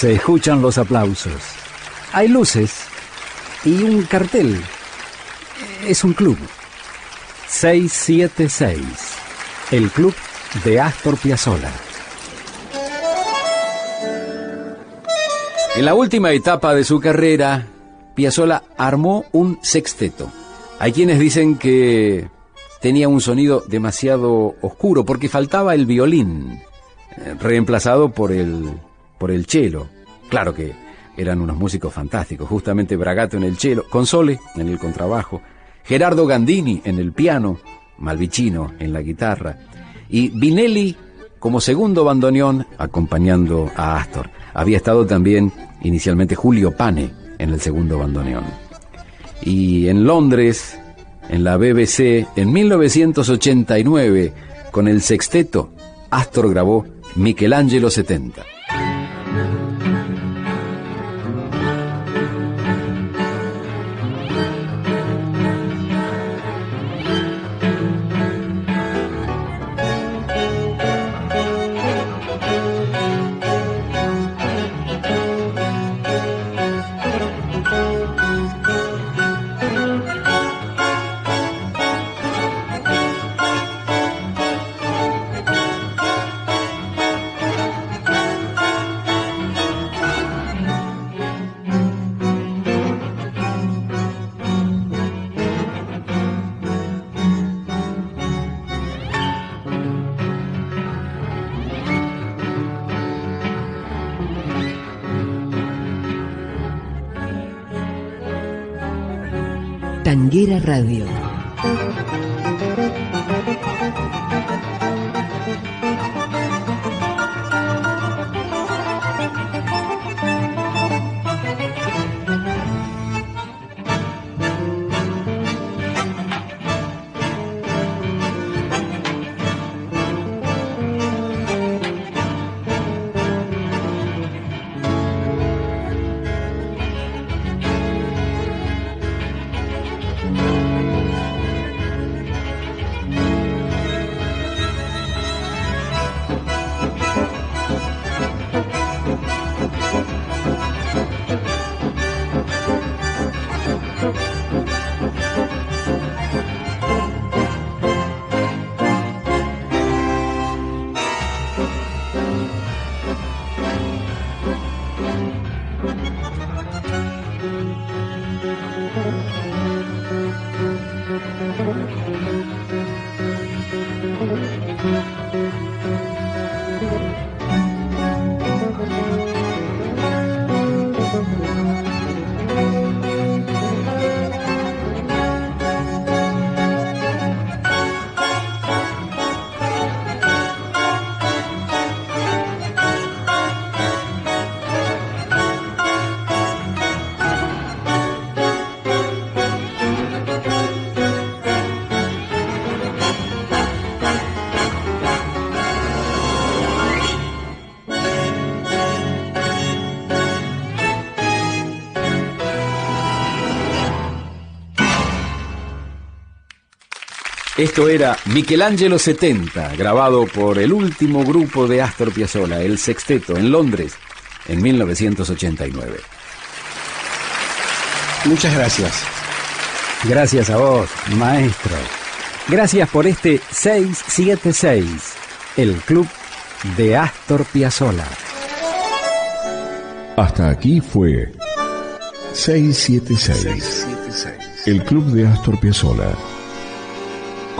Se escuchan los aplausos. Hay luces y un cartel. Es un club. 676. El club de Astor Piazzolla. En la última etapa de su carrera, Piazzolla armó un sexteto. Hay quienes dicen que tenía un sonido demasiado oscuro porque faltaba el violín, eh, reemplazado por el por el cello. Claro que eran unos músicos fantásticos, justamente Bragato en el cello, Console en el contrabajo, Gerardo Gandini en el piano, Malvicino en la guitarra y Vinelli como segundo bandoneón acompañando a Astor. Había estado también inicialmente Julio Pane en el segundo bandoneón. Y en Londres, en la BBC, en 1989, con el sexteto, Astor grabó Michelangelo 70. Amen. Tanguera Radio. Esto era Michelangelo 70, grabado por el último grupo de Astor Piazzolla, el Sexteto, en Londres, en 1989. Muchas gracias. Gracias a vos, maestro. Gracias por este 676, el club de Astor Piazzolla. Hasta aquí fue 676, el club de Astor Piazzolla